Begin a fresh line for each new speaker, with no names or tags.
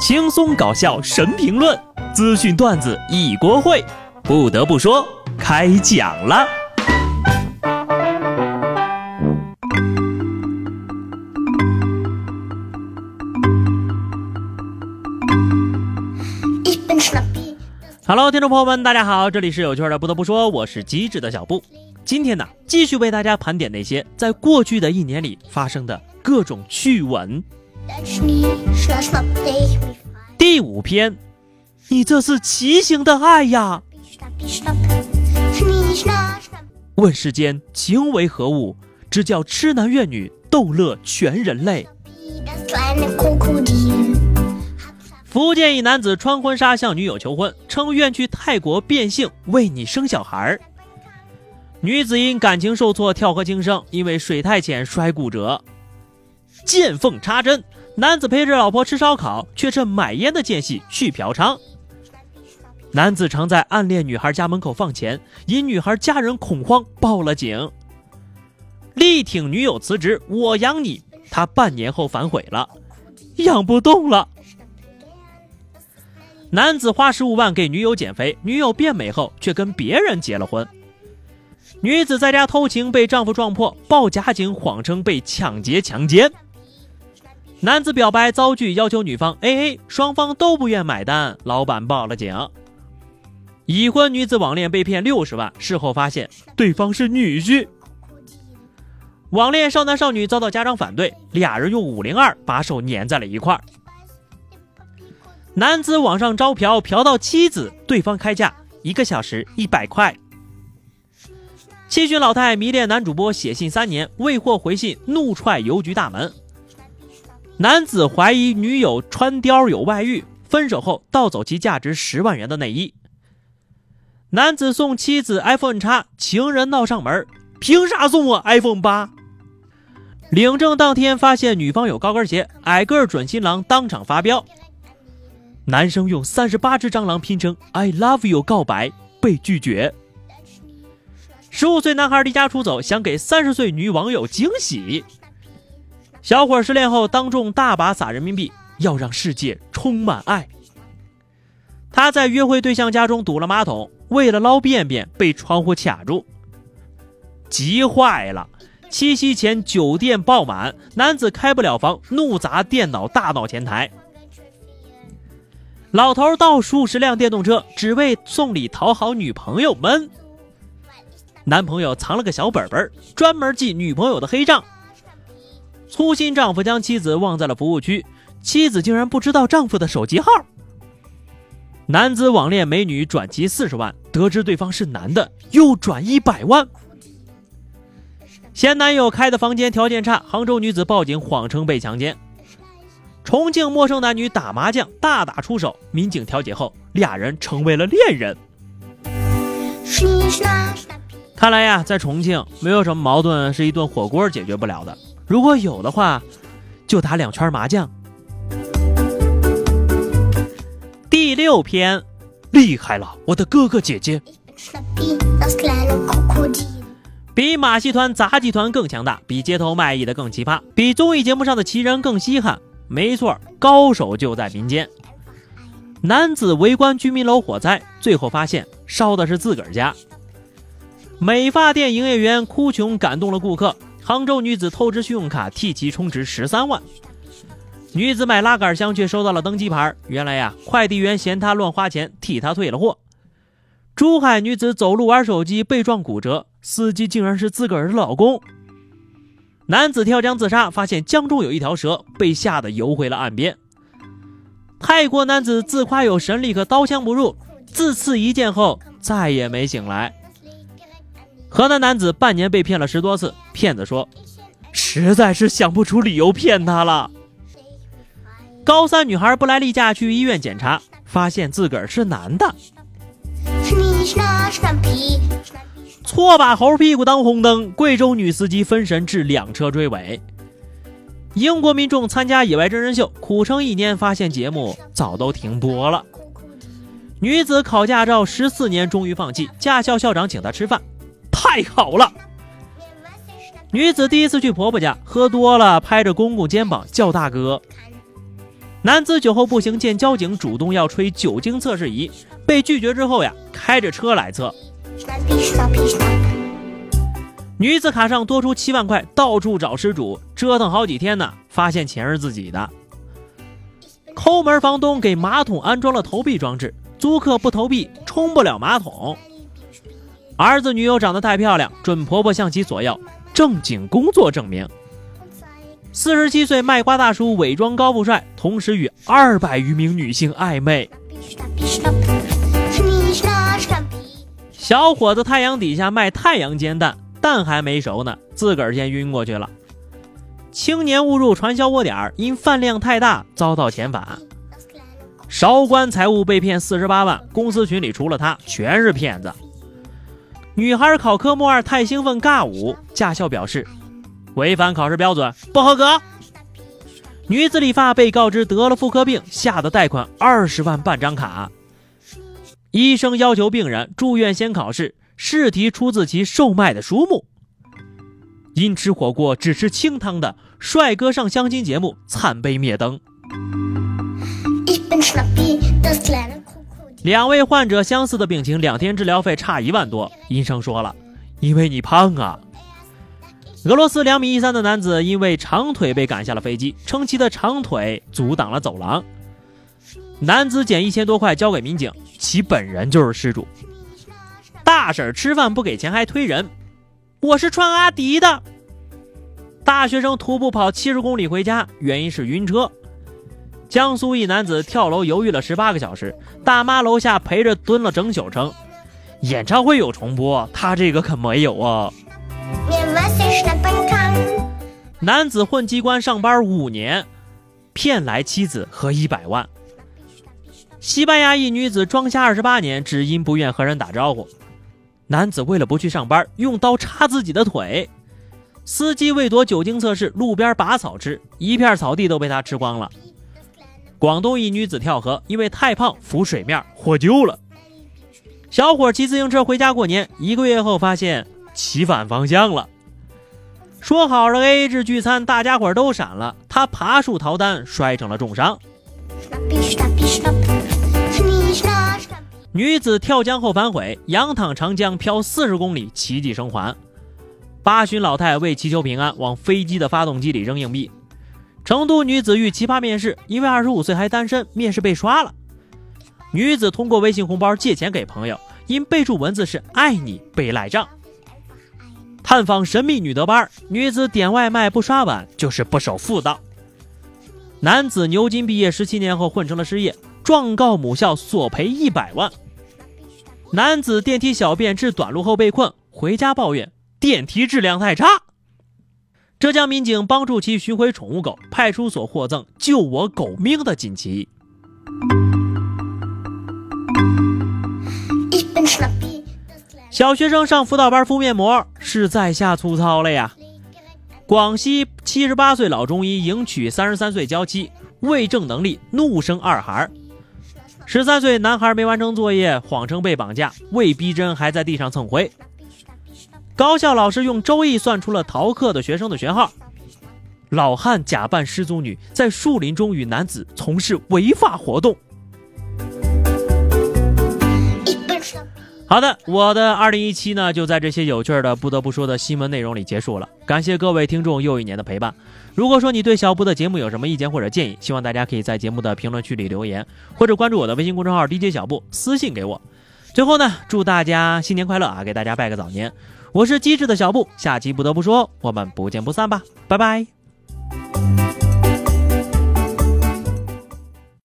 轻松搞笑神评论，资讯段子一锅烩。不得不说，开讲了。Hello，听众朋友们，大家好，这里是有趣的。不得不说，我是机智的小布。今天呢，继续为大家盘点那些在过去的一年里发生的各种趣闻。第五篇，你这是畸形的爱呀！问世间情为何物？只叫痴男怨女，逗乐全人类。福建一男子穿婚纱向女友求婚，称愿去泰国变性为你生小孩儿。女子因感情受挫跳河轻生，因为水太浅摔骨折。见缝插针。男子陪着老婆吃烧烤，却趁买烟的间隙去嫖娼。男子常在暗恋女孩家门口放钱，引女孩家人恐慌，报了警。力挺女友辞职，我养你。他半年后反悔了，养不动了。男子花十五万给女友减肥，女友变美后却跟别人结了婚。女子在家偷情被丈夫撞破，报假警，谎称被抢劫强奸。男子表白遭拒，要求女方 A A，双方都不愿买单，老板报了警。已婚女子网恋被骗六十万，事后发现对方是女婿。网恋少男少女遭到家长反对，俩人用五零二把手粘在了一块儿。男子网上招嫖，嫖到妻子，对方开价一个小时一百块。七旬老太迷恋男主播，写信三年未获回信，怒踹邮局大门。男子怀疑女友穿貂有外遇，分手后盗走其价值十万元的内衣。男子送妻子 iPhone 叉，情人闹上门，凭啥送我 iPhone 八？领证当天发现女方有高跟鞋，矮个准新郎当场发飙。男生用三十八只蟑螂拼成 I love you 告白被拒绝。十五岁男孩离家出走，想给三十岁女网友惊喜。小伙失恋后，当众大把撒人民币，要让世界充满爱。他在约会对象家中堵了马桶，为了捞便便被窗户卡住，急坏了。七夕前酒店爆满，男子开不了房，怒砸电脑大闹前台。老头盗数十辆电动车，只为送礼讨好女朋友们。男朋友藏了个小本本，专门记女朋友的黑账。粗心丈夫将妻子忘在了服务区，妻子竟然不知道丈夫的手机号。男子网恋美女转其四十万，得知对方是男的，又转一百万。嫌男友开的房间条件差，杭州女子报警谎称被强奸。重庆陌生男女打麻将大打出手，民警调解后，俩人成为了恋人。看来呀，在重庆没有什么矛盾是一顿火锅解决不了的。如果有的话，就打两圈麻将。第六篇，厉害了，我的哥哥姐姐，比马戏团、杂技团更强大，比街头卖艺的更奇葩，比综艺节目上的奇人更稀罕。没错，高手就在民间。男子围观居民楼火灾，最后发现烧的是自个儿家。美发店营业员哭穷感动了顾客。杭州女子透支信用卡替其充值十三万，女子买拉杆箱却收到了登机牌，原来呀，快递员嫌她乱花钱，替她退了货。珠海女子走路玩手机被撞骨折，司机竟然是自个儿的老公。男子跳江自杀，发现江中有一条蛇，被吓得游回了岸边。泰国男子自夸有神力，可刀枪不入，自刺一剑后再也没醒来。河南男子半年被骗了十多次，骗子说：“实在是想不出理由骗他了。”高三女孩不来例假去医院检查，发现自个儿是男的。错把猴屁股当红灯，贵州女司机分神致两车追尾。英国民众参加野外真人秀，苦撑一年，发现节目早都停播了。女子考驾照十四年，终于放弃，驾校校长请她吃饭。太好了！女子第一次去婆婆家，喝多了，拍着公公肩膀叫大哥。男子酒后步行，见交警主动要吹酒精测试仪，被拒绝之后呀，开着车来测。女子卡上多出七万块，到处找失主，折腾好几天呢，发现钱是自己的。抠门房东给马桶安装了投币装置，租客不投币冲不了马桶。儿子女友长得太漂亮，准婆婆向其索要正经工作证明。四十七岁卖瓜大叔伪装高富帅，同时与二百余名女性暧昧。小伙子太阳底下卖太阳煎蛋。蛋还没熟呢，自个儿先晕过去了。青年误入传销窝点，因饭量太大遭到遣返。韶关财务被骗四十八万，公司群里除了他全是骗子。女孩考科目二太兴奋尬舞，驾校表示违反考试标准不合格。女子理发被告知得了妇科病，吓得贷款二十万办张卡。医生要求病人住院先考试。试题出自其售卖的书目。因吃火锅只吃清汤的帅哥上相亲节目惨被灭灯。两位患者相似的病情，两天治疗费差一万多。医生说了，因为你胖啊。俄罗斯两米一三的男子因为长腿被赶下了飞机，称其的长腿阻挡了走廊。男子捡一千多块交给民警，其本人就是失主。大婶吃饭不给钱还推人，我是穿阿迪的。大学生徒步跑七十公里回家，原因是晕车。江苏一男子跳楼犹豫了十八个小时，大妈楼下陪着蹲了整宿，称演唱会有重播，他这个可没有啊。男子混机关上班五年，骗来妻子和一百万。西班牙一女子装瞎二十八年，只因不愿和人打招呼。男子为了不去上班，用刀插自己的腿。司机为躲酒精测试，路边拔草吃，一片草地都被他吃光了。广东一女子跳河，因为太胖浮水面获救了。小伙骑自行车回家过年，一个月后发现骑反方向了。说好的 AA 制聚餐，大家伙都闪了，他爬树逃单，摔成了重伤。女子跳江后反悔，仰躺长江漂四十公里，奇迹生还。八旬老太为祈求平安，往飞机的发动机里扔硬币。成都女子遇奇葩面试，因为二十五岁还单身，面试被刷了。女子通过微信红包借钱给朋友，因备注文字是“爱你”被赖账。探访神秘女德班，女子点外卖不刷碗就是不守妇道。男子牛津毕业十七年后混成了失业。状告母校索赔一百万。男子电梯小便致短路后被困，回家抱怨电梯质量太差。浙江民警帮助其寻回宠物狗，派出所获赠救我狗命的锦旗。小学生上辅导班敷面膜，是在下粗糙了呀！广西七十八岁老中医迎娶三十三岁娇妻，为证能力怒生二孩。十三岁男孩没完成作业，谎称被绑架，为逼真还在地上蹭灰。高校老师用周易算出了逃课的学生的学号。老汉假扮失踪女，在树林中与男子从事违法活动。好的，我的二零一七呢，就在这些有趣的不得不说的新闻内容里结束了。感谢各位听众又一年的陪伴。如果说你对小布的节目有什么意见或者建议，希望大家可以在节目的评论区里留言，或者关注我的微信公众号 DJ 小布私信给我。最后呢，祝大家新年快乐啊！给大家拜个早年。我是机智的小布，下期不得不说，我们不见不散吧，拜拜。